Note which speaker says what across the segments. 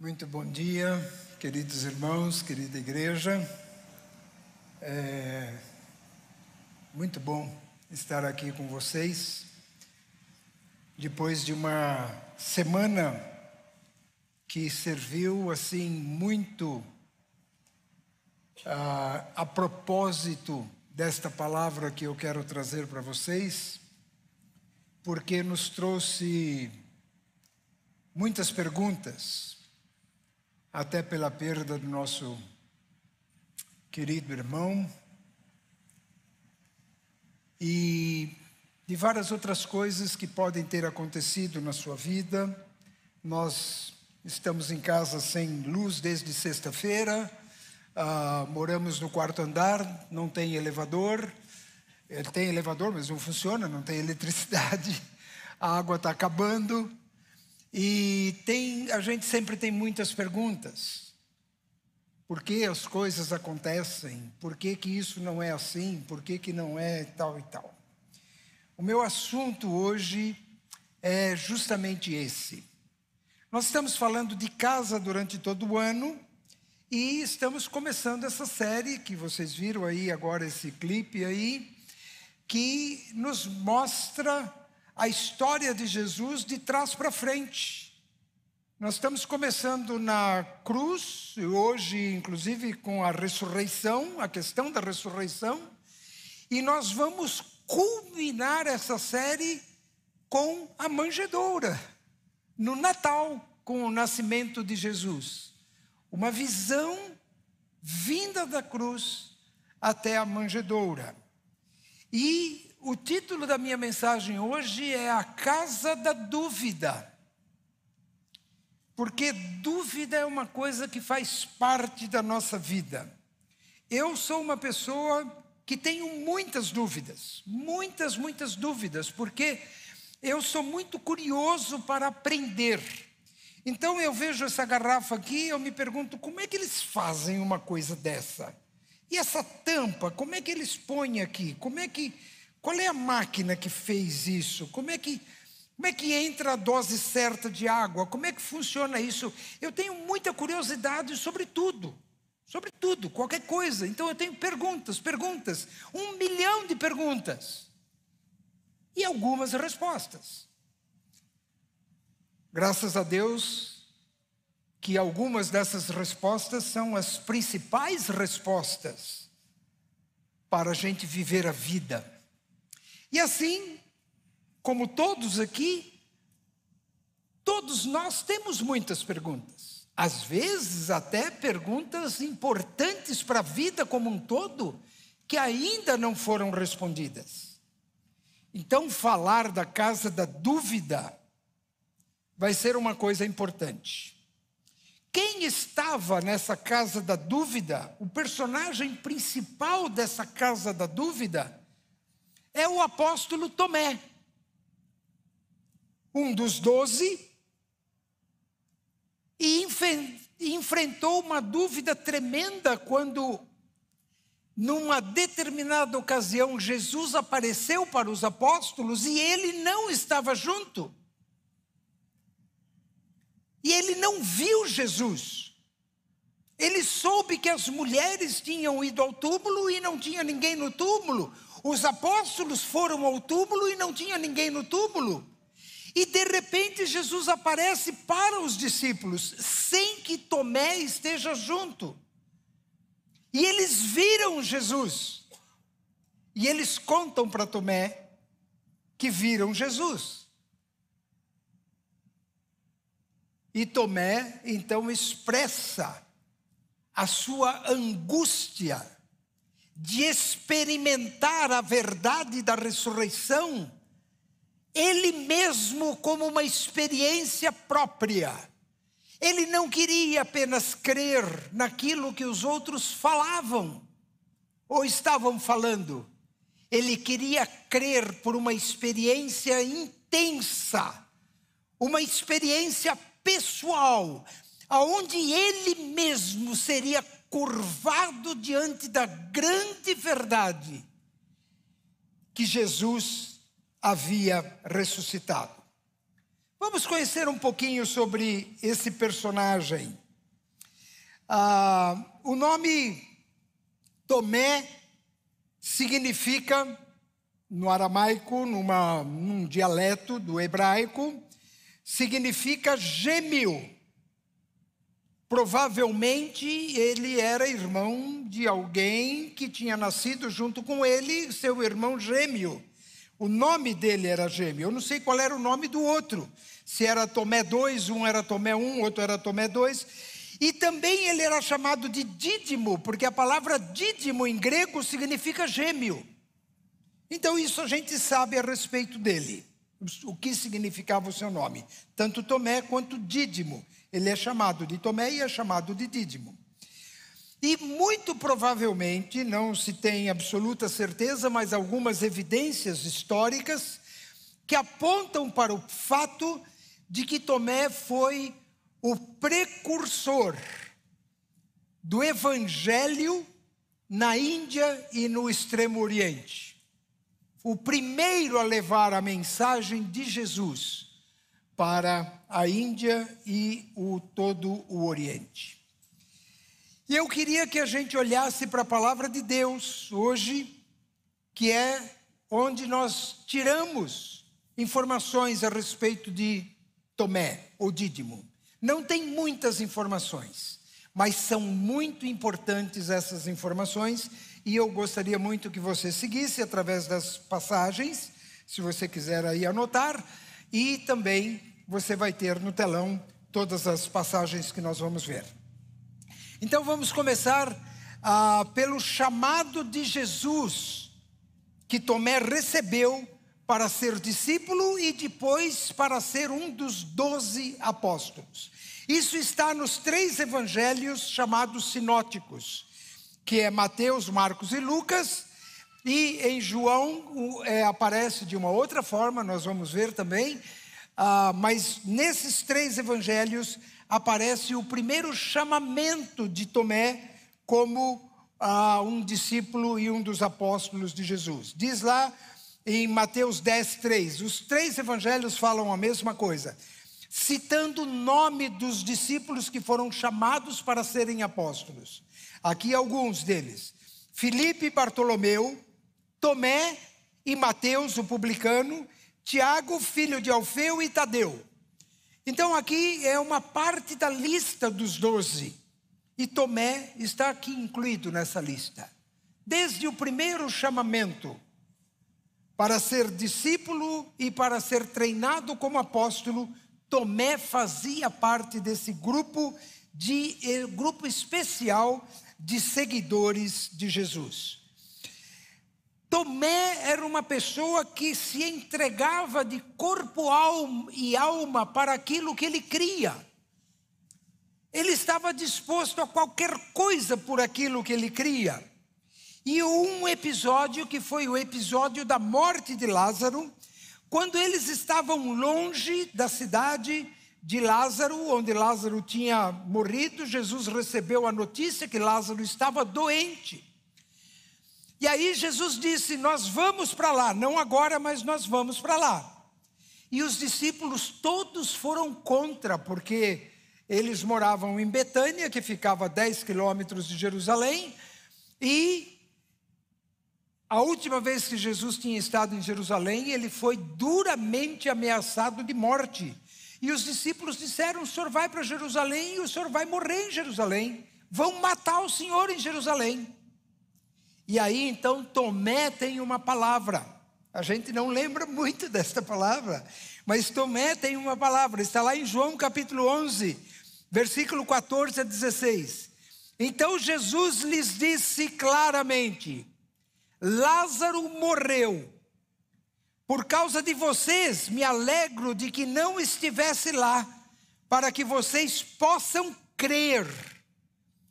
Speaker 1: Muito bom dia, queridos irmãos, querida igreja. É muito bom estar aqui com vocês. Depois de uma semana que serviu assim muito a, a propósito desta palavra que eu quero trazer para vocês, porque nos trouxe muitas perguntas até pela perda do nosso querido irmão e de várias outras coisas que podem ter acontecido na sua vida. Nós estamos em casa sem luz desde sexta-feira, uh, moramos no quarto andar, não tem elevador. Ele tem elevador, mas não funciona, não tem eletricidade, a água está acabando. E tem, a gente sempre tem muitas perguntas. Por que as coisas acontecem? Por que, que isso não é assim? Por que, que não é tal e tal? O meu assunto hoje é justamente esse. Nós estamos falando de casa durante todo o ano e estamos começando essa série que vocês viram aí agora esse clipe aí que nos mostra a história de Jesus de trás para frente. Nós estamos começando na cruz, hoje, inclusive, com a ressurreição, a questão da ressurreição, e nós vamos culminar essa série com a manjedoura, no Natal, com o nascimento de Jesus. Uma visão vinda da cruz até a manjedoura. E o título da minha mensagem hoje é A Casa da Dúvida. Porque dúvida é uma coisa que faz parte da nossa vida. Eu sou uma pessoa que tenho muitas dúvidas, muitas, muitas dúvidas, porque eu sou muito curioso para aprender. Então eu vejo essa garrafa aqui, eu me pergunto como é que eles fazem uma coisa dessa? E essa tampa, como é que eles põem aqui? Como é que qual é a máquina que fez isso? Como é que, como é que entra a dose certa de água? Como é que funciona isso? Eu tenho muita curiosidade sobre tudo. Sobre tudo, qualquer coisa. Então eu tenho perguntas, perguntas, um milhão de perguntas. E algumas respostas. Graças a Deus que algumas dessas respostas são as principais respostas para a gente viver a vida. E assim, como todos aqui, todos nós temos muitas perguntas. Às vezes, até perguntas importantes para a vida como um todo, que ainda não foram respondidas. Então, falar da casa da dúvida vai ser uma coisa importante. Quem estava nessa casa da dúvida, o personagem principal dessa casa da dúvida, é o apóstolo Tomé, um dos doze, e enfrentou uma dúvida tremenda quando, numa determinada ocasião, Jesus apareceu para os apóstolos e ele não estava junto. E ele não viu Jesus. Ele soube que as mulheres tinham ido ao túmulo e não tinha ninguém no túmulo. Os apóstolos foram ao túmulo e não tinha ninguém no túmulo. E de repente Jesus aparece para os discípulos, sem que Tomé esteja junto. E eles viram Jesus. E eles contam para Tomé que viram Jesus. E Tomé então expressa a sua angústia de experimentar a verdade da ressurreição, ele mesmo como uma experiência própria. Ele não queria apenas crer naquilo que os outros falavam ou estavam falando. Ele queria crer por uma experiência intensa, uma experiência pessoal, aonde ele mesmo seria curvado diante da grande verdade que Jesus havia ressuscitado. Vamos conhecer um pouquinho sobre esse personagem. Ah, o nome Tomé significa, no aramaico, numa, num dialeto do hebraico, significa gêmeo. Provavelmente ele era irmão de alguém que tinha nascido junto com ele, seu irmão gêmeo. O nome dele era gêmeo. Eu não sei qual era o nome do outro. Se era Tomé 2, um era Tomé 1, um, outro era Tomé 2. E também ele era chamado de Dídimo, porque a palavra Dídimo em grego significa gêmeo. Então, isso a gente sabe a respeito dele, o que significava o seu nome. Tanto Tomé quanto Dídimo. Ele é chamado de Tomé e é chamado de Dídimo. E muito provavelmente, não se tem absoluta certeza, mas algumas evidências históricas que apontam para o fato de que Tomé foi o precursor do evangelho na Índia e no Extremo Oriente. O primeiro a levar a mensagem de Jesus para a Índia e o todo o Oriente. E eu queria que a gente olhasse para a palavra de Deus hoje, que é onde nós tiramos informações a respeito de Tomé, ou Dídimo. Não tem muitas informações, mas são muito importantes essas informações e eu gostaria muito que você seguisse através das passagens, se você quiser aí anotar, e também você vai ter no telão todas as passagens que nós vamos ver. Então vamos começar ah, pelo chamado de Jesus que Tomé recebeu para ser discípulo e depois para ser um dos doze apóstolos. Isso está nos três evangelhos chamados sinóticos, que é Mateus, Marcos e Lucas, e em João é, aparece de uma outra forma, nós vamos ver também, ah, mas nesses três evangelhos aparece o primeiro chamamento de Tomé como ah, um discípulo e um dos apóstolos de Jesus. Diz lá em Mateus 10, 3. Os três evangelhos falam a mesma coisa, citando o nome dos discípulos que foram chamados para serem apóstolos. Aqui alguns deles: Filipe e Bartolomeu, Tomé e Mateus, o publicano, Tiago, filho de Alfeu e Tadeu. Então aqui é uma parte da lista dos doze. E Tomé está aqui incluído nessa lista. Desde o primeiro chamamento, para ser discípulo e para ser treinado como apóstolo, Tomé fazia parte desse grupo de eh, grupo especial de seguidores de Jesus. Tomé era uma pessoa que se entregava de corpo alma e alma para aquilo que ele cria. Ele estava disposto a qualquer coisa por aquilo que ele cria. E um episódio que foi o episódio da morte de Lázaro, quando eles estavam longe da cidade de Lázaro, onde Lázaro tinha morrido, Jesus recebeu a notícia que Lázaro estava doente. E aí Jesus disse: Nós vamos para lá, não agora, mas nós vamos para lá. E os discípulos todos foram contra, porque eles moravam em Betânia, que ficava a 10 quilômetros de Jerusalém, e a última vez que Jesus tinha estado em Jerusalém, ele foi duramente ameaçado de morte. E os discípulos disseram: O senhor vai para Jerusalém e o senhor vai morrer em Jerusalém. Vão matar o senhor em Jerusalém. E aí então Tomé tem uma palavra. A gente não lembra muito desta palavra, mas Tomé tem uma palavra. Está lá em João capítulo 11, versículo 14 a 16. Então Jesus lhes disse claramente: Lázaro morreu. Por causa de vocês, me alegro de que não estivesse lá, para que vocês possam crer.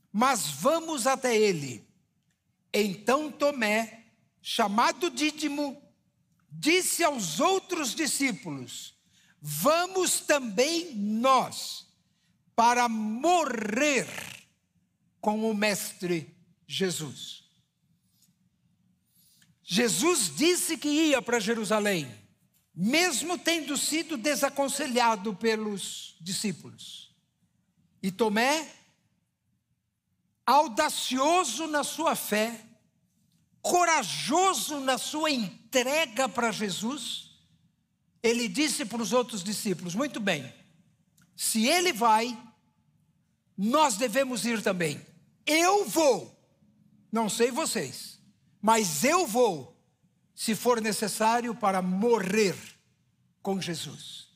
Speaker 1: Mas vamos até ele. Então Tomé, chamado Dídimo, disse aos outros discípulos: Vamos também nós para morrer com o Mestre Jesus. Jesus disse que ia para Jerusalém, mesmo tendo sido desaconselhado pelos discípulos. E Tomé, audacioso na sua fé, corajoso na sua entrega para Jesus, ele disse para os outros discípulos: Muito bem, se ele vai, nós devemos ir também. Eu vou, não sei vocês, mas eu vou se for necessário, para morrer com Jesus.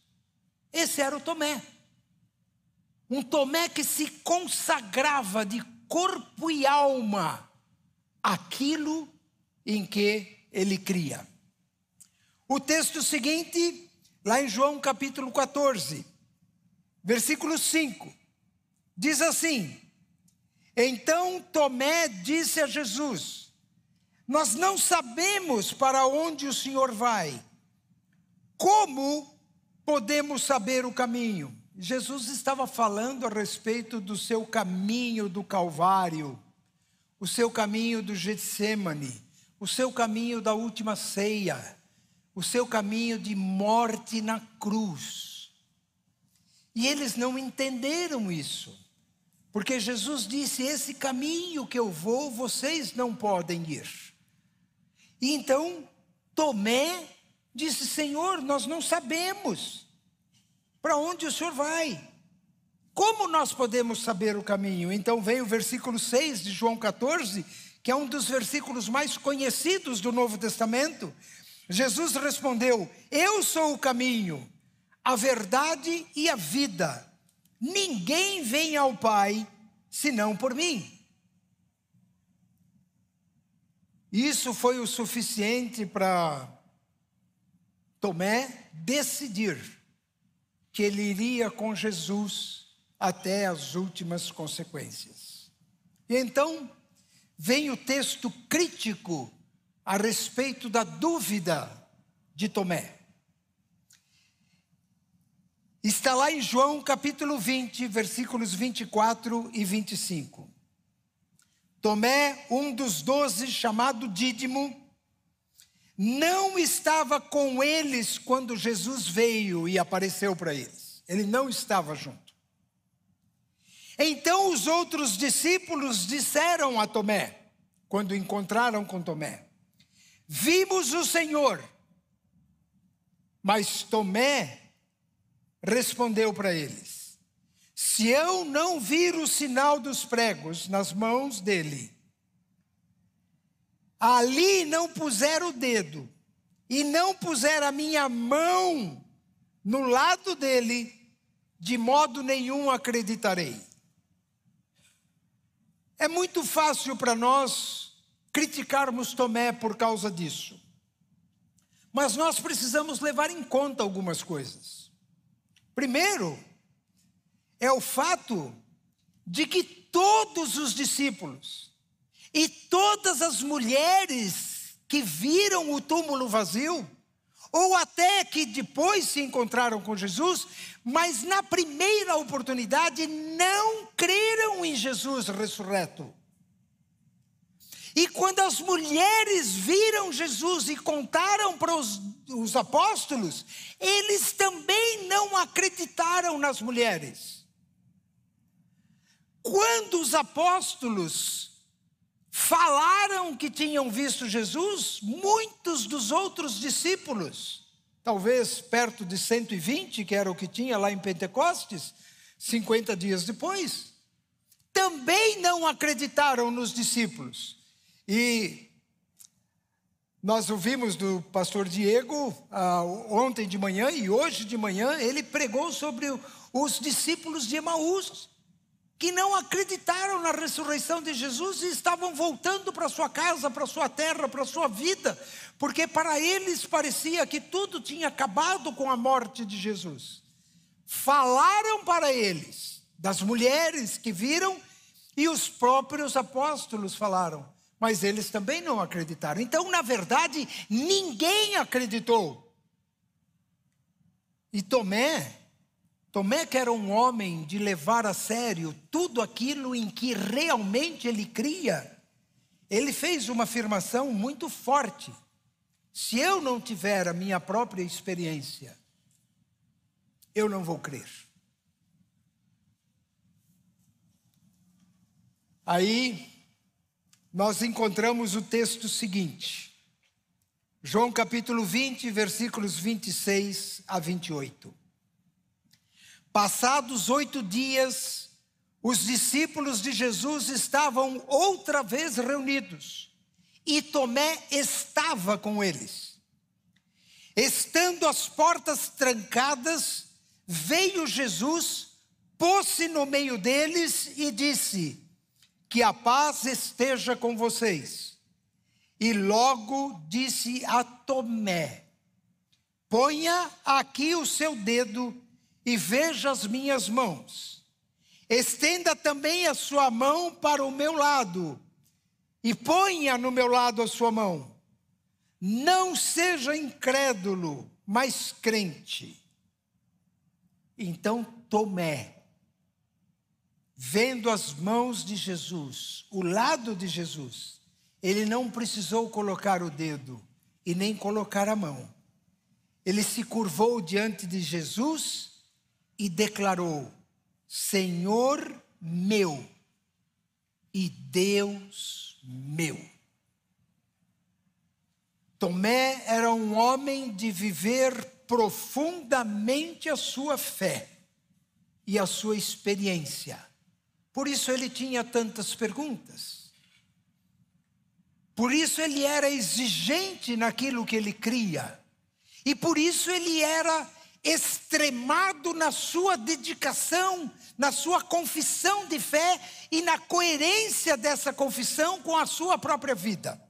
Speaker 1: Esse era o Tomé. Um Tomé que se consagrava de corpo e alma aquilo em que ele cria. O texto seguinte, lá em João capítulo 14, versículo 5, diz assim: Então Tomé disse a Jesus: nós não sabemos para onde o Senhor vai. Como podemos saber o caminho? Jesus estava falando a respeito do seu caminho do Calvário, o seu caminho do Getsemane, o seu caminho da última ceia, o seu caminho de morte na cruz. E eles não entenderam isso, porque Jesus disse: Esse caminho que eu vou, vocês não podem ir. E então Tomé disse: Senhor, nós não sabemos para onde o Senhor vai. Como nós podemos saber o caminho? Então vem o versículo 6 de João 14, que é um dos versículos mais conhecidos do Novo Testamento. Jesus respondeu: Eu sou o caminho, a verdade e a vida. Ninguém vem ao Pai senão por mim. Isso foi o suficiente para Tomé decidir que ele iria com Jesus até as últimas consequências. E então vem o texto crítico a respeito da dúvida de Tomé. Está lá em João capítulo 20, versículos 24 e 25. Tomé, um dos doze, chamado Dídimo, não estava com eles quando Jesus veio e apareceu para eles. Ele não estava junto. Então os outros discípulos disseram a Tomé, quando encontraram com Tomé: Vimos o Senhor. Mas Tomé respondeu para eles: se eu não vir o sinal dos pregos nas mãos dele, ali não puser o dedo e não puser a minha mão no lado dele, de modo nenhum acreditarei. É muito fácil para nós criticarmos Tomé por causa disso. Mas nós precisamos levar em conta algumas coisas. Primeiro, é o fato de que todos os discípulos e todas as mulheres que viram o túmulo vazio, ou até que depois se encontraram com Jesus, mas na primeira oportunidade não creram em Jesus ressurreto. E quando as mulheres viram Jesus e contaram para os, os apóstolos, eles também não acreditaram nas mulheres. Quando os apóstolos falaram que tinham visto Jesus, muitos dos outros discípulos, talvez perto de 120, que era o que tinha lá em Pentecostes, 50 dias depois, também não acreditaram nos discípulos. E nós ouvimos do pastor Diego ah, ontem de manhã e hoje de manhã, ele pregou sobre os discípulos de Emaús que não acreditaram na ressurreição de Jesus e estavam voltando para sua casa, para sua terra, para sua vida, porque para eles parecia que tudo tinha acabado com a morte de Jesus. Falaram para eles das mulheres que viram e os próprios apóstolos falaram, mas eles também não acreditaram. Então, na verdade, ninguém acreditou. E Tomé Tomé, que era um homem de levar a sério tudo aquilo em que realmente ele cria, ele fez uma afirmação muito forte. se eu não tiver a minha própria experiência, eu não vou crer. Aí nós encontramos o texto seguinte. João capítulo 20, versículos 26 a 28. Passados oito dias, os discípulos de Jesus estavam outra vez reunidos e Tomé estava com eles. Estando as portas trancadas, veio Jesus, pôs-se no meio deles e disse: Que a paz esteja com vocês. E logo disse a Tomé: Ponha aqui o seu dedo e veja as minhas mãos. Estenda também a sua mão para o meu lado e ponha no meu lado a sua mão. Não seja incrédulo, mas crente. Então Tomé, vendo as mãos de Jesus, o lado de Jesus, ele não precisou colocar o dedo e nem colocar a mão. Ele se curvou diante de Jesus e declarou: Senhor meu e Deus meu. Tomé era um homem de viver profundamente a sua fé e a sua experiência. Por isso ele tinha tantas perguntas. Por isso ele era exigente naquilo que ele cria. E por isso ele era extremado na sua dedicação, na sua confissão de fé e na coerência dessa confissão com a sua própria vida.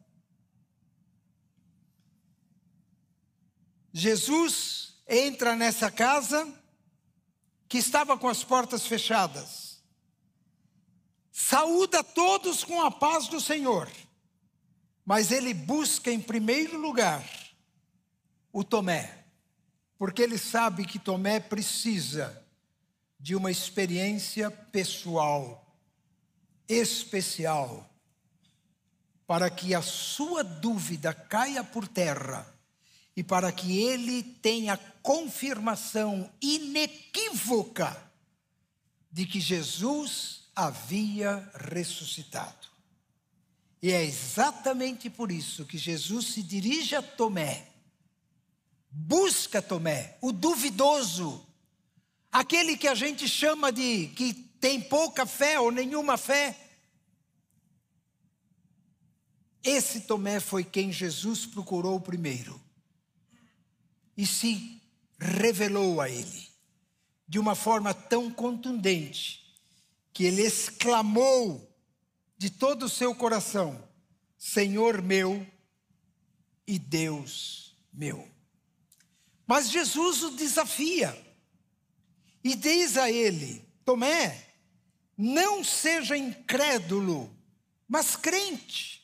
Speaker 1: Jesus entra nessa casa que estava com as portas fechadas. Saúda todos com a paz do Senhor. Mas ele busca em primeiro lugar o Tomé porque ele sabe que Tomé precisa de uma experiência pessoal, especial, para que a sua dúvida caia por terra e para que ele tenha confirmação inequívoca de que Jesus havia ressuscitado. E é exatamente por isso que Jesus se dirige a Tomé Busca Tomé, o duvidoso, aquele que a gente chama de que tem pouca fé ou nenhuma fé. Esse Tomé foi quem Jesus procurou primeiro e se revelou a ele de uma forma tão contundente que ele exclamou de todo o seu coração: Senhor meu e Deus meu. Mas Jesus o desafia e diz a ele: Tomé, não seja incrédulo, mas crente.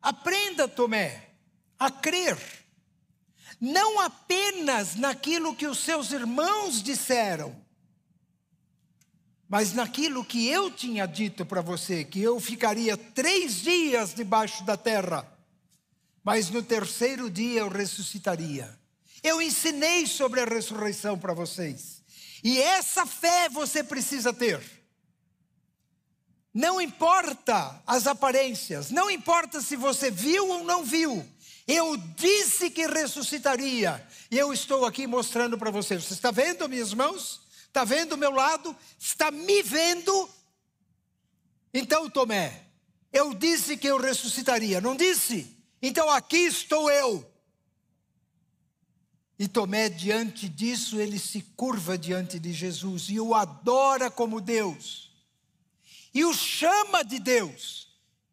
Speaker 1: Aprenda, Tomé, a crer, não apenas naquilo que os seus irmãos disseram, mas naquilo que eu tinha dito para você, que eu ficaria três dias debaixo da terra, mas no terceiro dia eu ressuscitaria. Eu ensinei sobre a ressurreição para vocês. E essa fé você precisa ter. Não importa as aparências, não importa se você viu ou não viu. Eu disse que ressuscitaria. E eu estou aqui mostrando para você. Você está vendo minhas mãos? Está vendo o meu lado? Está me vendo? Então, Tomé, eu disse que eu ressuscitaria, não disse? Então aqui estou eu. E Tomé, diante disso, ele se curva diante de Jesus e o adora como Deus. E o chama de Deus.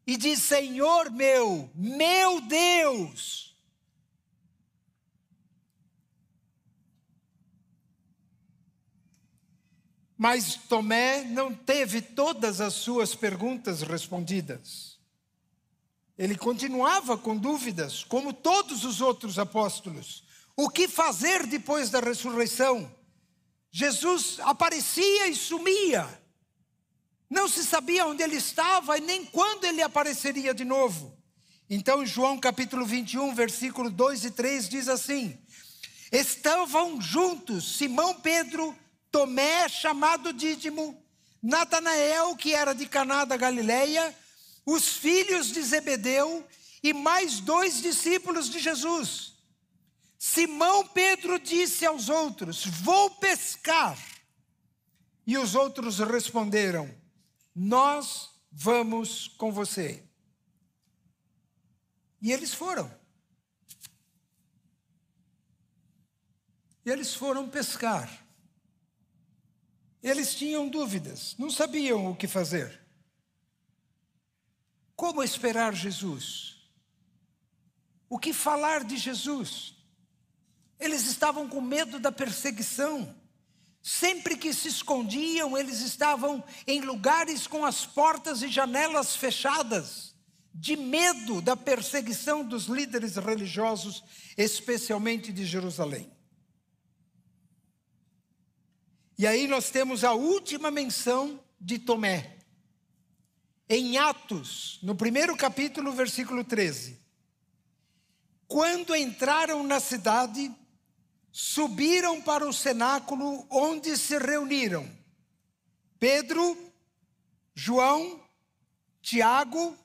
Speaker 1: E diz: Senhor meu, meu Deus. Mas Tomé não teve todas as suas perguntas respondidas. Ele continuava com dúvidas, como todos os outros apóstolos. O que fazer depois da ressurreição? Jesus aparecia e sumia. Não se sabia onde ele estava e nem quando ele apareceria de novo. Então, João capítulo 21, versículo 2 e 3 diz assim: Estavam juntos Simão Pedro, Tomé, chamado Dídimo, Natanael, que era de Caná da Galileia, os filhos de Zebedeu e mais dois discípulos de Jesus. Simão Pedro disse aos outros: Vou pescar. E os outros responderam: Nós vamos com você. E eles foram. E eles foram pescar. Eles tinham dúvidas, não sabiam o que fazer. Como esperar Jesus? O que falar de Jesus? Eles estavam com medo da perseguição. Sempre que se escondiam, eles estavam em lugares com as portas e janelas fechadas, de medo da perseguição dos líderes religiosos, especialmente de Jerusalém. E aí nós temos a última menção de Tomé. Em Atos, no primeiro capítulo, versículo 13. Quando entraram na cidade, subiram para o cenáculo onde se reuniram Pedro, João, Tiago,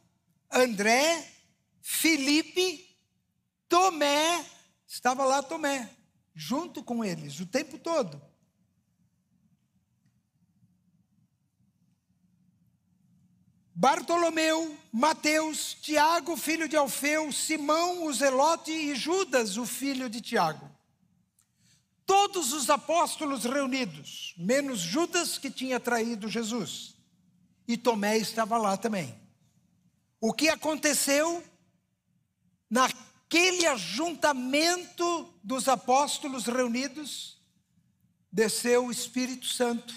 Speaker 1: André, Felipe, Tomé, estava lá Tomé, junto com eles o tempo todo. Bartolomeu, Mateus, Tiago, filho de Alfeu, Simão, o Zelote e Judas, o filho de Tiago. Todos os apóstolos reunidos, menos Judas que tinha traído Jesus. E Tomé estava lá também. O que aconteceu naquele ajuntamento dos apóstolos reunidos? Desceu o Espírito Santo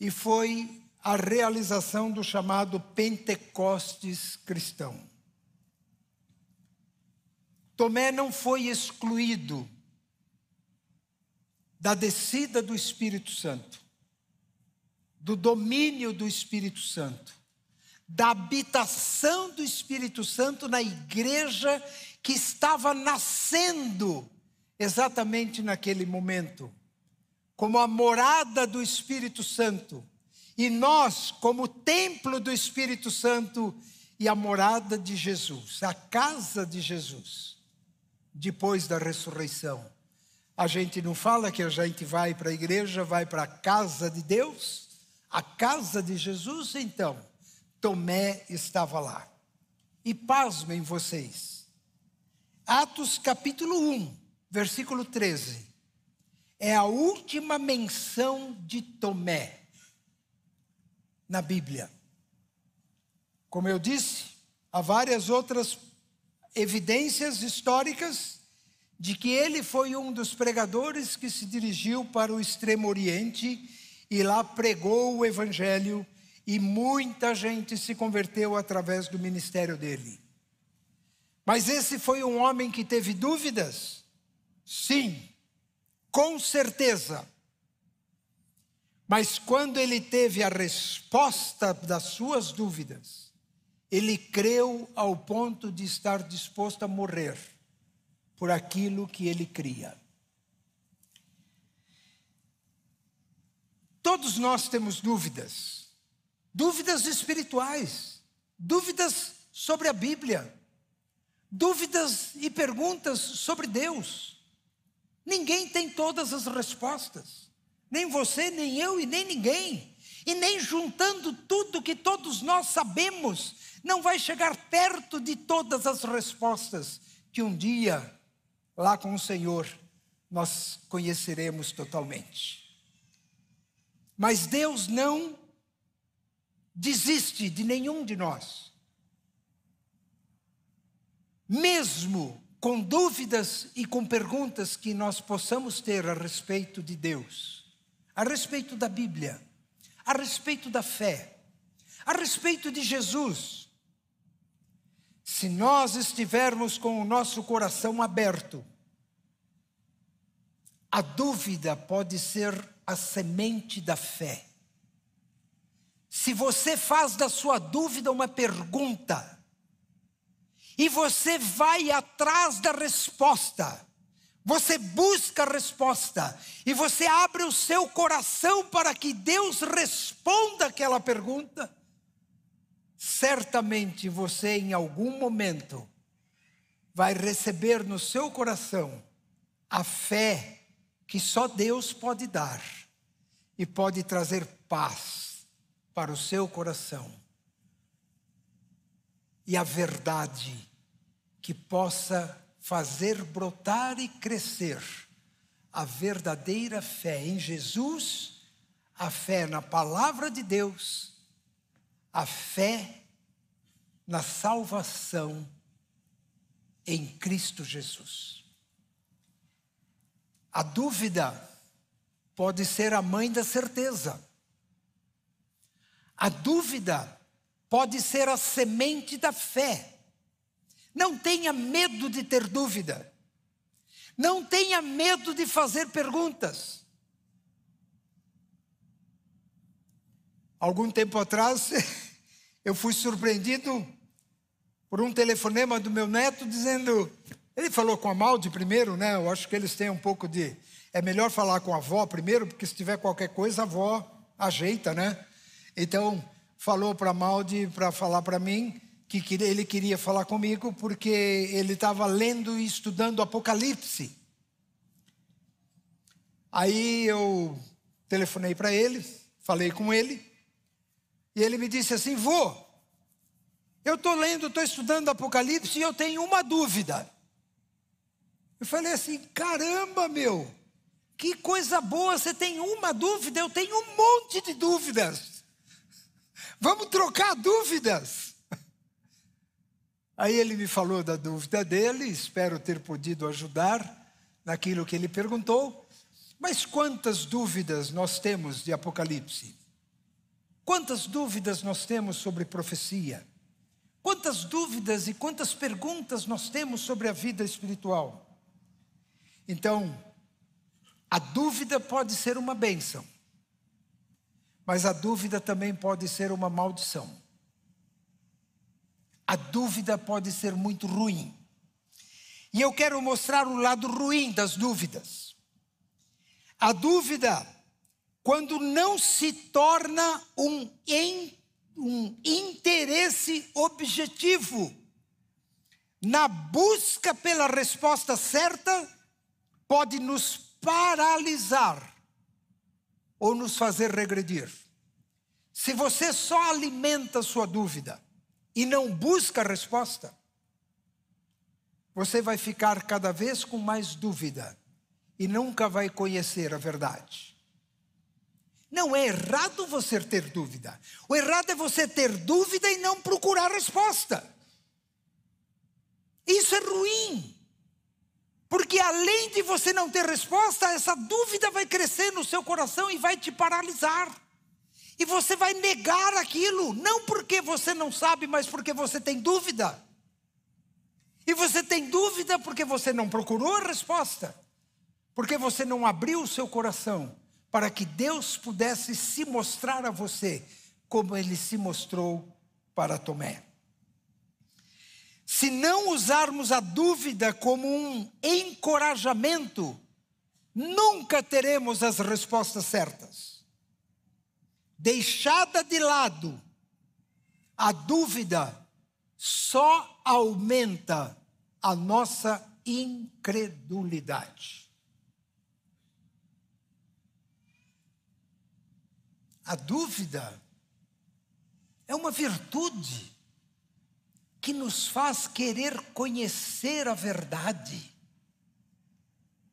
Speaker 1: e foi a realização do chamado Pentecostes cristão. Tomé não foi excluído da descida do Espírito Santo, do domínio do Espírito Santo, da habitação do Espírito Santo na igreja que estava nascendo exatamente naquele momento, como a morada do Espírito Santo e nós, como templo do Espírito Santo e a morada de Jesus, a casa de Jesus, depois da ressurreição. A gente não fala que a gente vai para a igreja, vai para a casa de Deus, a casa de Jesus, então. Tomé estava lá. E pasmem vocês. Atos capítulo 1, versículo 13. É a última menção de Tomé na Bíblia. Como eu disse, há várias outras evidências históricas de que ele foi um dos pregadores que se dirigiu para o Extremo Oriente e lá pregou o Evangelho e muita gente se converteu através do ministério dele. Mas esse foi um homem que teve dúvidas? Sim, com certeza. Mas quando ele teve a resposta das suas dúvidas, ele creu ao ponto de estar disposto a morrer por aquilo que ele cria. Todos nós temos dúvidas, dúvidas espirituais, dúvidas sobre a Bíblia, dúvidas e perguntas sobre Deus. Ninguém tem todas as respostas. Nem você, nem eu e nem ninguém. E nem juntando tudo que todos nós sabemos, não vai chegar perto de todas as respostas que um dia, lá com o Senhor, nós conheceremos totalmente. Mas Deus não desiste de nenhum de nós. Mesmo com dúvidas e com perguntas que nós possamos ter a respeito de Deus, a respeito da Bíblia, a respeito da fé, a respeito de Jesus. Se nós estivermos com o nosso coração aberto, a dúvida pode ser a semente da fé. Se você faz da sua dúvida uma pergunta, e você vai atrás da resposta. Você busca a resposta e você abre o seu coração para que Deus responda aquela pergunta. Certamente você, em algum momento, vai receber no seu coração a fé que só Deus pode dar e pode trazer paz para o seu coração. E a verdade que possa fazer brotar e crescer a verdadeira fé em Jesus, a fé na palavra de Deus, a fé na salvação em Cristo Jesus. A dúvida pode ser a mãe da certeza. A dúvida pode ser a semente da fé. Não tenha medo de ter dúvida. Não tenha medo de fazer perguntas. Algum tempo atrás, eu fui surpreendido por um telefonema do meu neto dizendo. Ele falou com a Maldi primeiro, né? Eu acho que eles têm um pouco de. É melhor falar com a avó primeiro, porque se tiver qualquer coisa, a avó ajeita, né? Então, falou para a Maldi para falar para mim que ele queria falar comigo porque ele estava lendo e estudando Apocalipse. Aí eu telefonei para ele, falei com ele, e ele me disse assim: Vô, eu estou lendo, estou estudando Apocalipse e eu tenho uma dúvida. Eu falei assim: caramba, meu, que coisa boa, você tem uma dúvida, eu tenho um monte de dúvidas. Vamos trocar dúvidas. Aí ele me falou da dúvida dele, espero ter podido ajudar naquilo que ele perguntou. Mas quantas dúvidas nós temos de Apocalipse? Quantas dúvidas nós temos sobre profecia? Quantas dúvidas e quantas perguntas nós temos sobre a vida espiritual? Então, a dúvida pode ser uma bênção, mas a dúvida também pode ser uma maldição. A dúvida pode ser muito ruim. E eu quero mostrar o lado ruim das dúvidas. A dúvida, quando não se torna um, em, um interesse objetivo na busca pela resposta certa, pode nos paralisar ou nos fazer regredir. Se você só alimenta sua dúvida, e não busca a resposta, você vai ficar cada vez com mais dúvida e nunca vai conhecer a verdade. Não é errado você ter dúvida. O errado é você ter dúvida e não procurar resposta. Isso é ruim. Porque além de você não ter resposta, essa dúvida vai crescer no seu coração e vai te paralisar. E você vai negar aquilo, não porque você não sabe, mas porque você tem dúvida. E você tem dúvida porque você não procurou a resposta, porque você não abriu o seu coração para que Deus pudesse se mostrar a você como ele se mostrou para Tomé. Se não usarmos a dúvida como um encorajamento, nunca teremos as respostas certas deixada de lado, a dúvida só aumenta a nossa incredulidade. A dúvida é uma virtude que nos faz querer conhecer a verdade.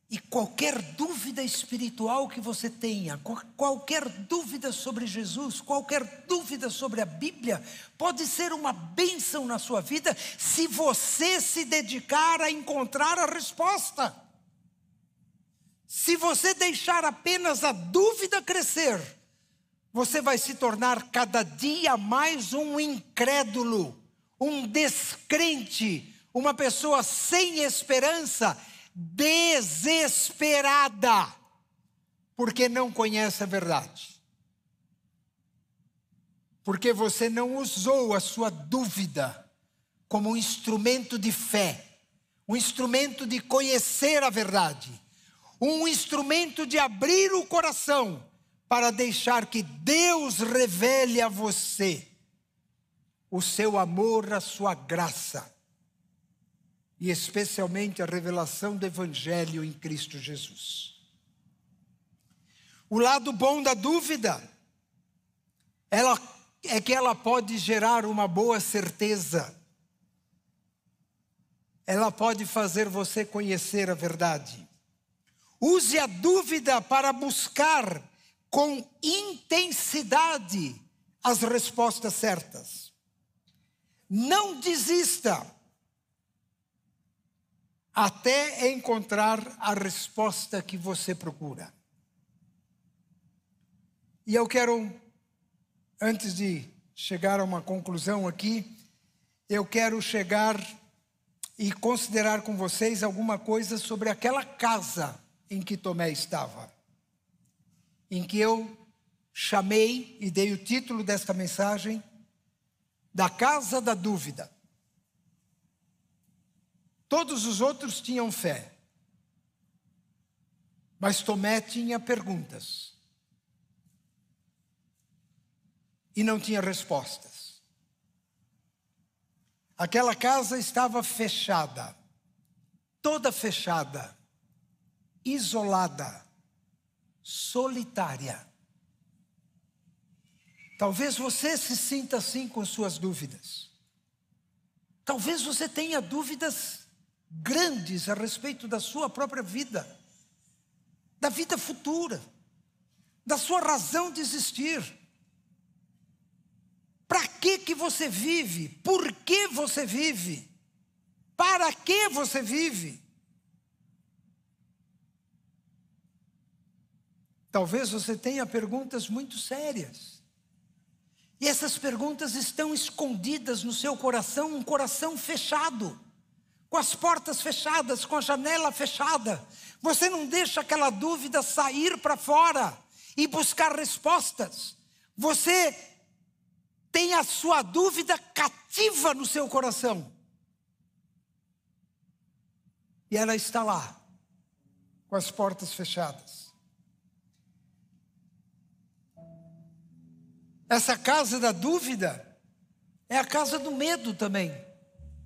Speaker 1: E qualquer dúvida espiritual que você tenha, qualquer dúvida sobre Jesus, qualquer dúvida sobre a Bíblia, pode ser uma bênção na sua vida se você se dedicar a encontrar a resposta. Se você deixar apenas a dúvida crescer, você vai se tornar cada dia mais um incrédulo, um descrente, uma pessoa sem esperança desesperada, porque não conhece a verdade. Porque você não usou a sua dúvida como um instrumento de fé, um instrumento de conhecer a verdade, um instrumento de abrir o coração para deixar que Deus revele a você o seu amor, a sua graça e especialmente a revelação do Evangelho em Cristo Jesus. O lado bom da dúvida ela, é que ela pode gerar uma boa certeza. Ela pode fazer você conhecer a verdade. Use a dúvida para buscar com intensidade as respostas certas. Não desista até encontrar a resposta que você procura. E eu quero, antes de chegar a uma conclusão aqui, eu quero chegar e considerar com vocês alguma coisa sobre aquela casa em que Tomé estava, em que eu chamei e dei o título desta mensagem da Casa da Dúvida. Todos os outros tinham fé. Mas Tomé tinha perguntas. E não tinha respostas. Aquela casa estava fechada, toda fechada, isolada, solitária. Talvez você se sinta assim com suas dúvidas. Talvez você tenha dúvidas grandes a respeito da sua própria vida, da vida futura, da sua razão de existir. Para que que você vive? Por que você vive? Para que você vive? Talvez você tenha perguntas muito sérias. E essas perguntas estão escondidas no seu coração, um coração fechado com as portas fechadas, com a janela fechada. Você não deixa aquela dúvida sair para fora e buscar respostas. Você tem a sua dúvida cativa no seu coração. E ela está lá, com as portas fechadas. Essa casa da dúvida é a casa do medo também.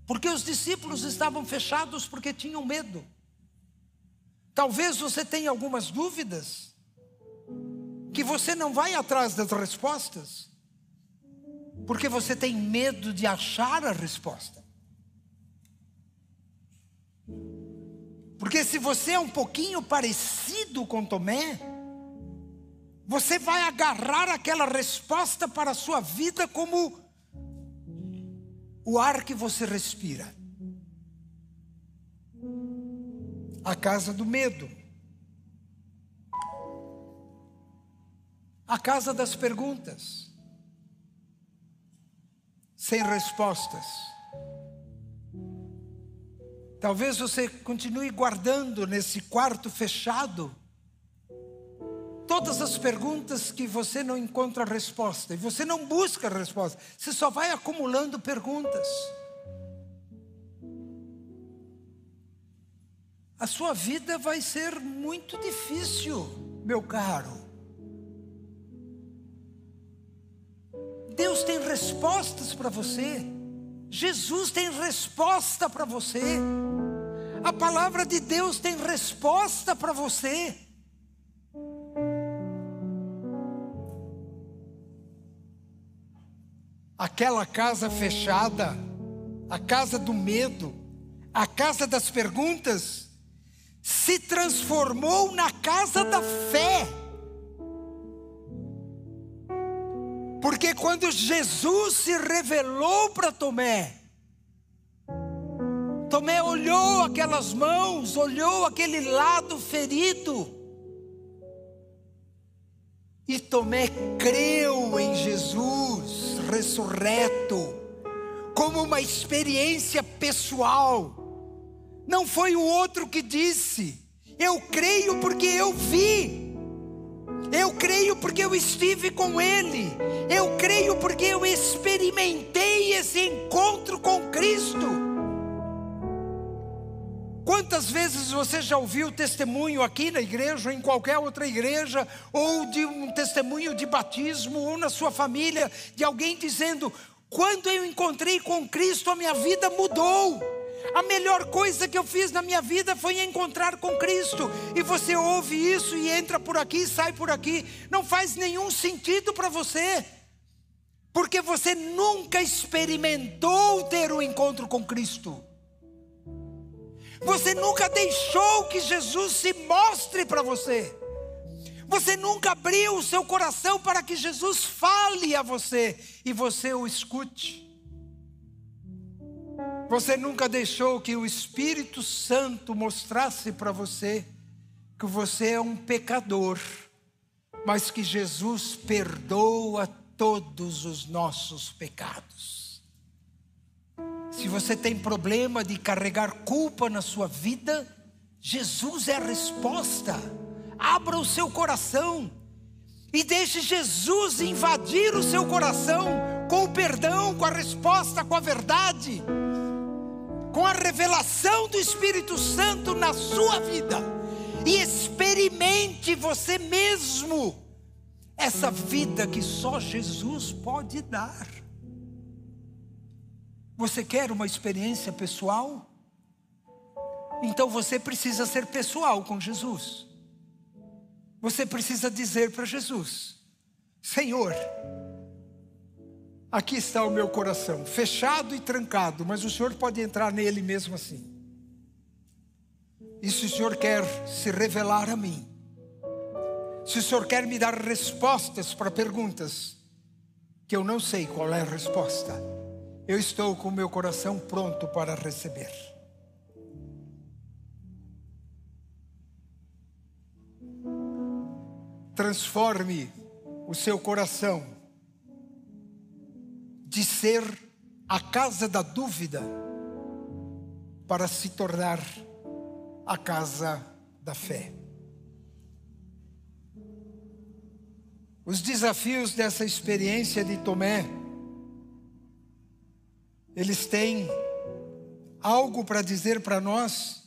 Speaker 1: Porque os discípulos estavam fechados porque tinham medo. Talvez você tenha algumas dúvidas, que você não vai atrás das respostas, porque você tem medo de achar a resposta. Porque se você é um pouquinho parecido com Tomé, você vai agarrar aquela resposta para a sua vida como o ar que você respira. A casa do medo. A casa das perguntas. Sem respostas. Talvez você continue guardando nesse quarto fechado todas as perguntas que você não encontra resposta, e você não busca resposta, você só vai acumulando perguntas. A sua vida vai ser muito difícil, meu caro. Deus tem respostas para você. Jesus tem resposta para você. A palavra de Deus tem resposta para você. Aquela casa fechada, a casa do medo, a casa das perguntas, se transformou na casa da fé. Porque quando Jesus se revelou para Tomé, Tomé olhou aquelas mãos, olhou aquele lado ferido, e Tomé creu em Jesus ressurreto, como uma experiência pessoal. Não foi o outro que disse, eu creio porque eu vi. Eu creio porque eu estive com Ele. Eu creio porque eu experimentei esse encontro com Cristo. Quantas vezes você já ouviu testemunho aqui na igreja, ou em qualquer outra igreja, ou de um testemunho de batismo, ou na sua família, de alguém dizendo: quando eu encontrei com Cristo, a minha vida mudou. A melhor coisa que eu fiz na minha vida foi encontrar com Cristo. E você ouve isso e entra por aqui, sai por aqui. Não faz nenhum sentido para você. Porque você nunca experimentou ter um encontro com Cristo. Você nunca deixou que Jesus se mostre para você. Você nunca abriu o seu coração para que Jesus fale a você e você o escute. Você nunca deixou que o Espírito Santo mostrasse para você que você é um pecador, mas que Jesus perdoa todos os nossos pecados. Se você tem problema de carregar culpa na sua vida, Jesus é a resposta. Abra o seu coração e deixe Jesus invadir o seu coração com o perdão, com a resposta, com a verdade com a revelação do Espírito Santo na sua vida e experimente você mesmo essa vida que só Jesus pode dar. Você quer uma experiência pessoal? Então você precisa ser pessoal com Jesus. Você precisa dizer para Jesus: Senhor, Aqui está o meu coração, fechado e trancado, mas o Senhor pode entrar nele mesmo assim. E se o Senhor quer se revelar a mim, se o Senhor quer me dar respostas para perguntas que eu não sei qual é a resposta, eu estou com o meu coração pronto para receber. Transforme o seu coração de ser a casa da dúvida para se tornar a casa da fé. Os desafios dessa experiência de Tomé, eles têm algo para dizer para nós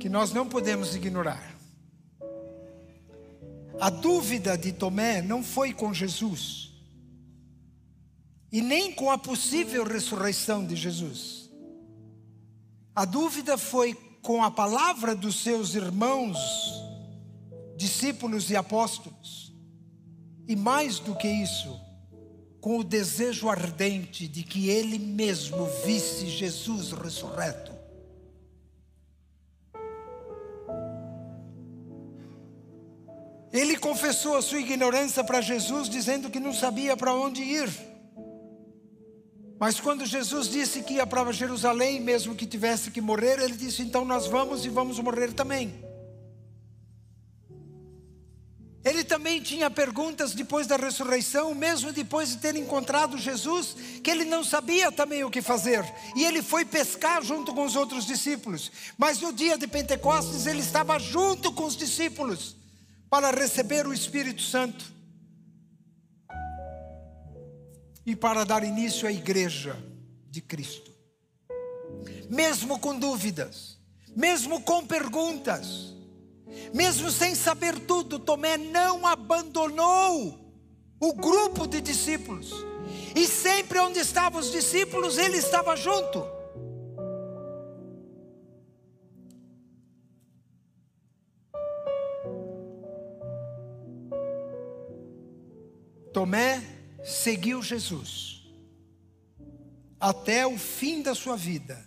Speaker 1: que nós não podemos ignorar. A dúvida de Tomé não foi com Jesus, e nem com a possível ressurreição de Jesus. A dúvida foi com a palavra dos seus irmãos, discípulos e apóstolos, e mais do que isso, com o desejo ardente de que ele mesmo visse Jesus ressurreto. Ele confessou a sua ignorância para Jesus, dizendo que não sabia para onde ir. Mas quando Jesus disse que ia para Jerusalém, mesmo que tivesse que morrer, ele disse: então nós vamos e vamos morrer também. Ele também tinha perguntas depois da ressurreição, mesmo depois de ter encontrado Jesus, que ele não sabia também o que fazer. E ele foi pescar junto com os outros discípulos. Mas no dia de Pentecostes ele estava junto com os discípulos para receber o Espírito Santo e para dar início à igreja de Cristo. Mesmo com dúvidas, mesmo com perguntas, mesmo sem saber tudo, Tomé não abandonou o grupo de discípulos. E sempre onde estavam os discípulos, ele estava junto. Tomé seguiu Jesus até o fim da sua vida,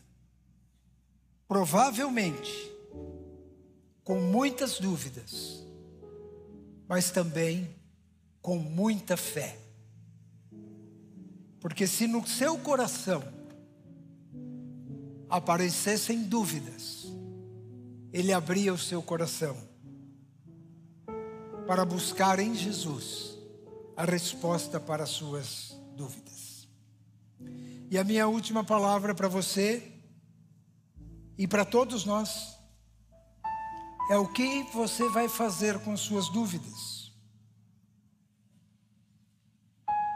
Speaker 1: provavelmente com muitas dúvidas, mas também com muita fé. Porque se no seu coração aparecessem dúvidas, ele abria o seu coração para buscar em Jesus a resposta para as suas dúvidas. E a minha última palavra para você e para todos nós é o que você vai fazer com suas dúvidas.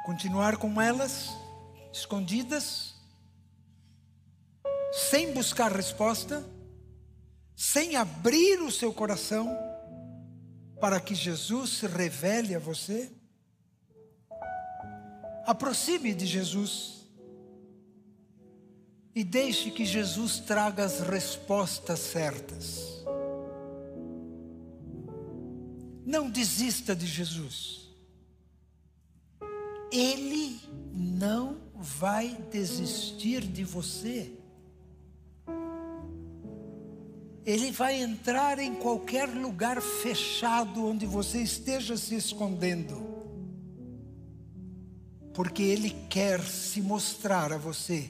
Speaker 1: Continuar com elas escondidas sem buscar resposta, sem abrir o seu coração para que Jesus se revele a você? Aproxime de Jesus e deixe que Jesus traga as respostas certas. Não desista de Jesus. Ele não vai desistir de você. Ele vai entrar em qualquer lugar fechado onde você esteja se escondendo. Porque Ele quer se mostrar a você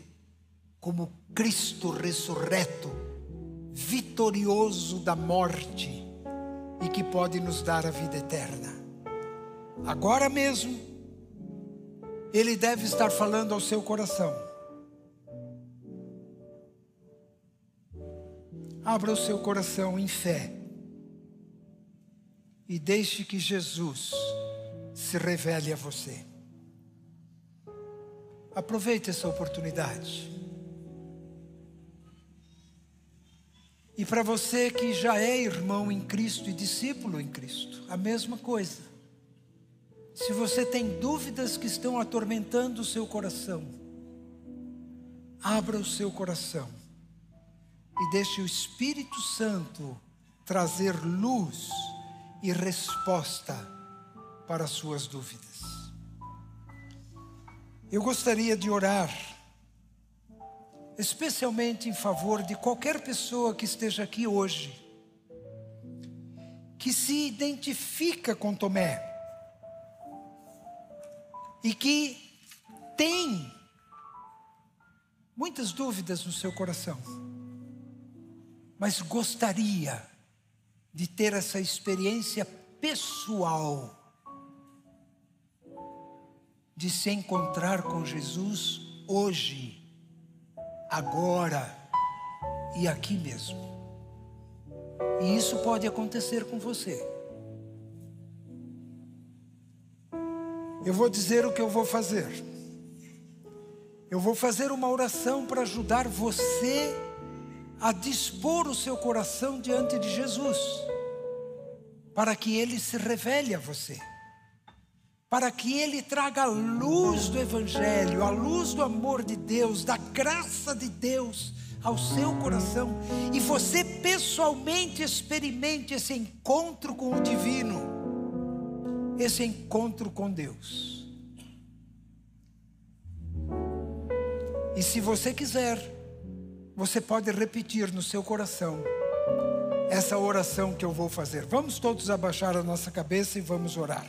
Speaker 1: como Cristo ressurreto, vitorioso da morte e que pode nos dar a vida eterna. Agora mesmo, Ele deve estar falando ao seu coração. Abra o seu coração em fé e deixe que Jesus se revele a você. Aproveite essa oportunidade. E para você que já é irmão em Cristo e discípulo em Cristo, a mesma coisa. Se você tem dúvidas que estão atormentando o seu coração, abra o seu coração e deixe o Espírito Santo trazer luz e resposta para as suas dúvidas. Eu gostaria de orar, especialmente em favor de qualquer pessoa que esteja aqui hoje, que se identifica com Tomé e que tem muitas dúvidas no seu coração mas gostaria de ter essa experiência pessoal de se encontrar com Jesus hoje, agora e aqui mesmo. E isso pode acontecer com você. Eu vou dizer o que eu vou fazer. Eu vou fazer uma oração para ajudar você a dispor o seu coração diante de Jesus, para que ele se revele a você, para que ele traga a luz do Evangelho, a luz do amor de Deus, da graça de Deus ao seu coração e você pessoalmente experimente esse encontro com o divino, esse encontro com Deus. E se você quiser, você pode repetir no seu coração essa oração que eu vou fazer. Vamos todos abaixar a nossa cabeça e vamos orar.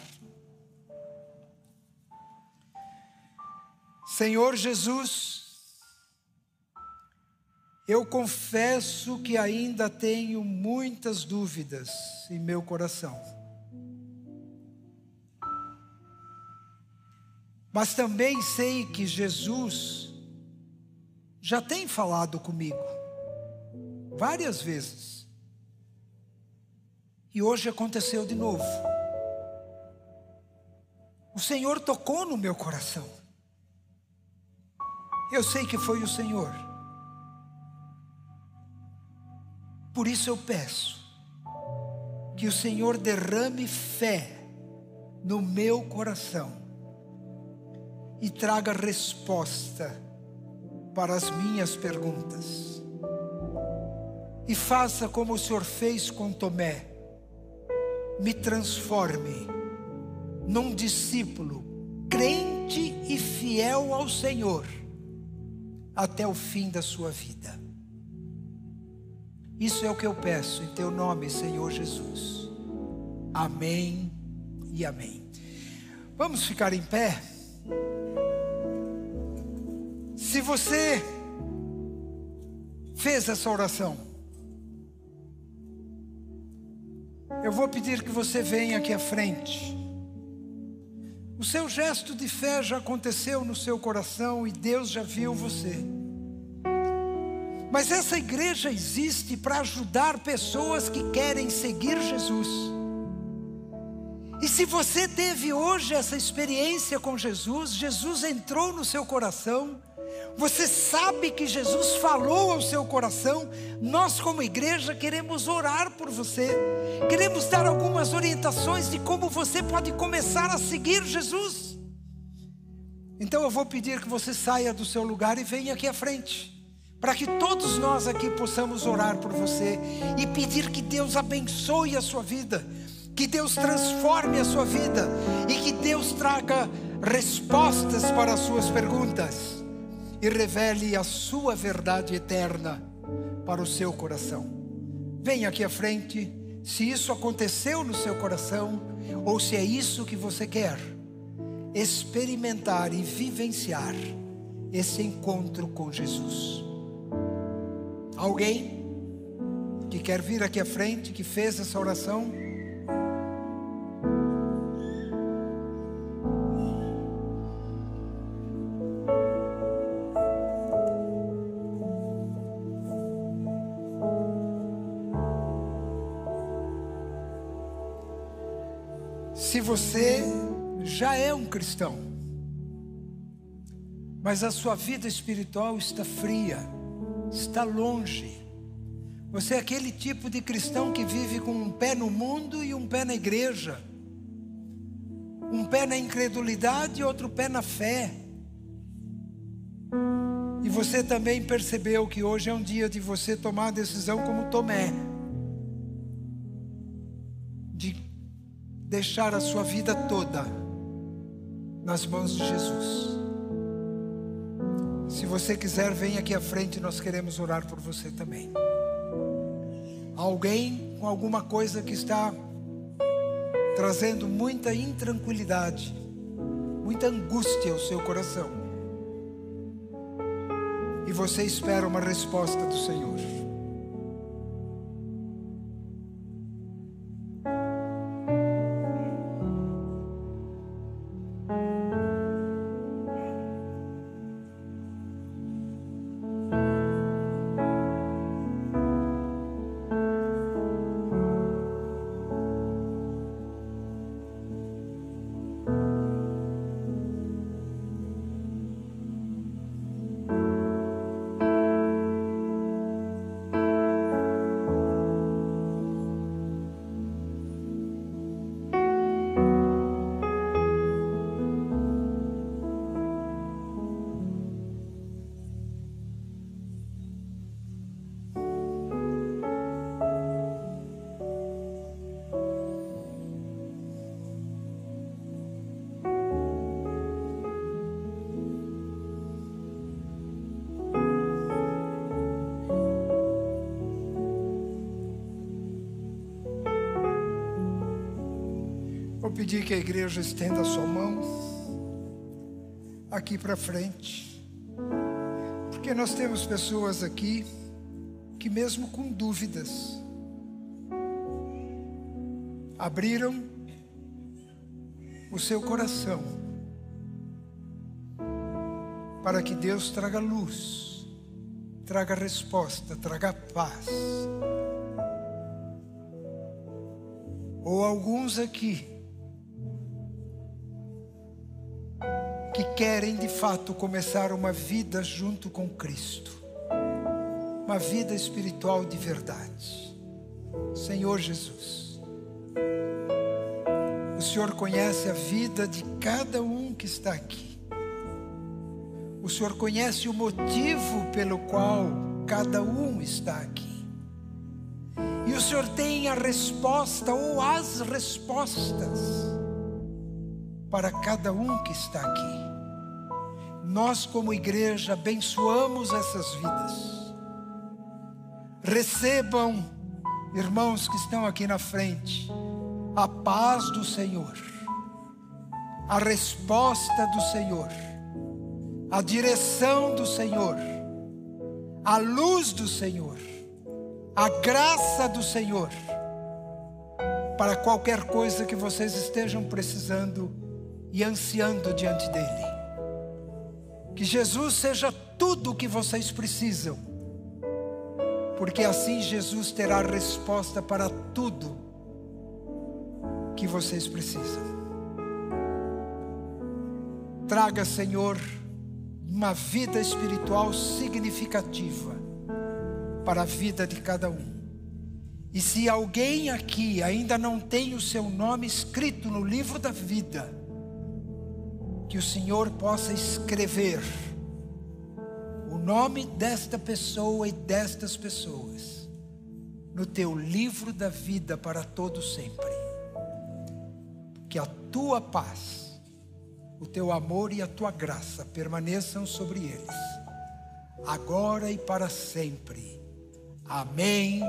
Speaker 1: Senhor Jesus, eu confesso que ainda tenho muitas dúvidas em meu coração. Mas também sei que Jesus já tem falado comigo várias vezes. E hoje aconteceu de novo. O Senhor tocou no meu coração. Eu sei que foi o Senhor. Por isso eu peço que o Senhor derrame fé no meu coração e traga resposta para as minhas perguntas. E faça como o Senhor fez com Tomé. Me transforme num discípulo crente e fiel ao Senhor até o fim da sua vida. Isso é o que eu peço em teu nome, Senhor Jesus. Amém e amém. Vamos ficar em pé? Se você fez essa oração, eu vou pedir que você venha aqui à frente. O seu gesto de fé já aconteceu no seu coração e Deus já viu você. Mas essa igreja existe para ajudar pessoas que querem seguir Jesus. E se você teve hoje essa experiência com Jesus, Jesus entrou no seu coração Você sabe que Jesus falou ao seu coração. Nós, como igreja, queremos orar por você. Queremos dar algumas orientações de como você pode começar a seguir Jesus. Então eu vou pedir que você saia do seu lugar e venha aqui à frente para que todos nós aqui possamos orar por você e pedir que Deus abençoe a sua vida, que Deus transforme a sua vida e que Deus traga respostas para as suas perguntas e revele a sua verdade eterna para o seu coração. Venha aqui à frente, se isso aconteceu no seu coração ou se é isso que você quer experimentar e vivenciar esse encontro com Jesus. Alguém que quer vir aqui à frente, que fez essa oração? Você já é um cristão, mas a sua vida espiritual está fria, está longe. Você é aquele tipo de cristão que vive com um pé no mundo e um pé na igreja, um pé na incredulidade e outro pé na fé. E você também percebeu que hoje é um dia de você tomar a decisão como Tomé, deixar a sua vida toda nas mãos de Jesus. Se você quiser, vem aqui à frente, nós queremos orar por você também. Alguém com alguma coisa que está trazendo muita intranquilidade, muita angústia ao seu coração. E você espera uma resposta do Senhor. Pedir que a igreja estenda a sua mão aqui para frente, porque nós temos pessoas aqui que, mesmo com dúvidas, abriram o seu coração para que Deus traga luz, traga resposta, traga paz. Ou alguns aqui querem de fato começar uma vida junto com Cristo, uma vida espiritual de verdade. Senhor Jesus, o Senhor conhece a vida de cada um que está aqui. O Senhor conhece o motivo pelo qual cada um está aqui. E o Senhor tem a resposta ou as respostas para cada um que está aqui. Nós, como igreja, abençoamos essas vidas. Recebam, irmãos que estão aqui na frente, a paz do Senhor, a resposta do Senhor, a direção do Senhor, a luz do Senhor, a graça do Senhor, para qualquer coisa que vocês estejam precisando e ansiando diante dEle. Que Jesus seja tudo o que vocês precisam, porque assim Jesus terá resposta para tudo que vocês precisam. Traga, Senhor, uma vida espiritual significativa para a vida de cada um. E se alguém aqui ainda não tem o seu nome escrito no livro da vida, que o Senhor possa escrever o nome desta pessoa e destas pessoas no teu livro da vida para todo sempre. Que a tua paz, o teu amor e a tua graça permaneçam sobre eles, agora e para sempre. Amém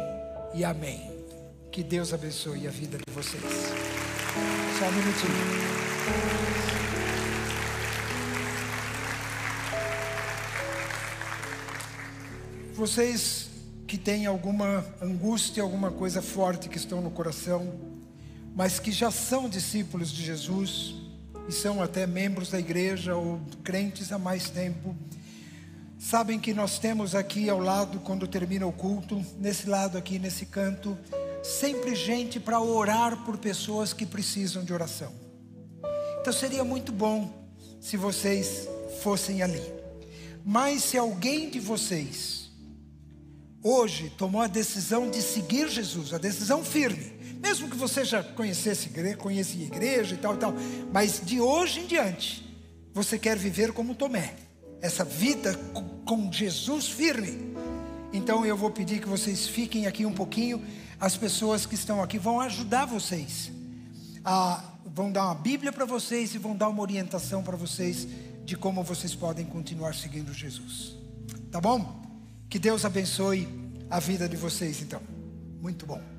Speaker 1: e amém. Que Deus abençoe a vida de vocês. Só um minutinho. Vocês que têm alguma angústia, alguma coisa forte que estão no coração, mas que já são discípulos de Jesus e são até membros da igreja ou crentes há mais tempo, sabem que nós temos aqui ao lado, quando termina o culto, nesse lado aqui, nesse canto, sempre gente para orar por pessoas que precisam de oração. Então seria muito bom se vocês fossem ali. Mas se alguém de vocês hoje tomou a decisão de seguir Jesus, a decisão firme, mesmo que você já conhecesse conhecia igreja e tal e tal, mas de hoje em diante você quer viver como Tomé, essa vida com Jesus firme. Então eu vou pedir que vocês fiquem aqui um pouquinho. As pessoas que estão aqui vão ajudar vocês. A, vão dar uma Bíblia para vocês e vão dar uma orientação para vocês de como vocês podem continuar seguindo Jesus. Tá bom? Que Deus abençoe a vida de vocês, então. Muito bom.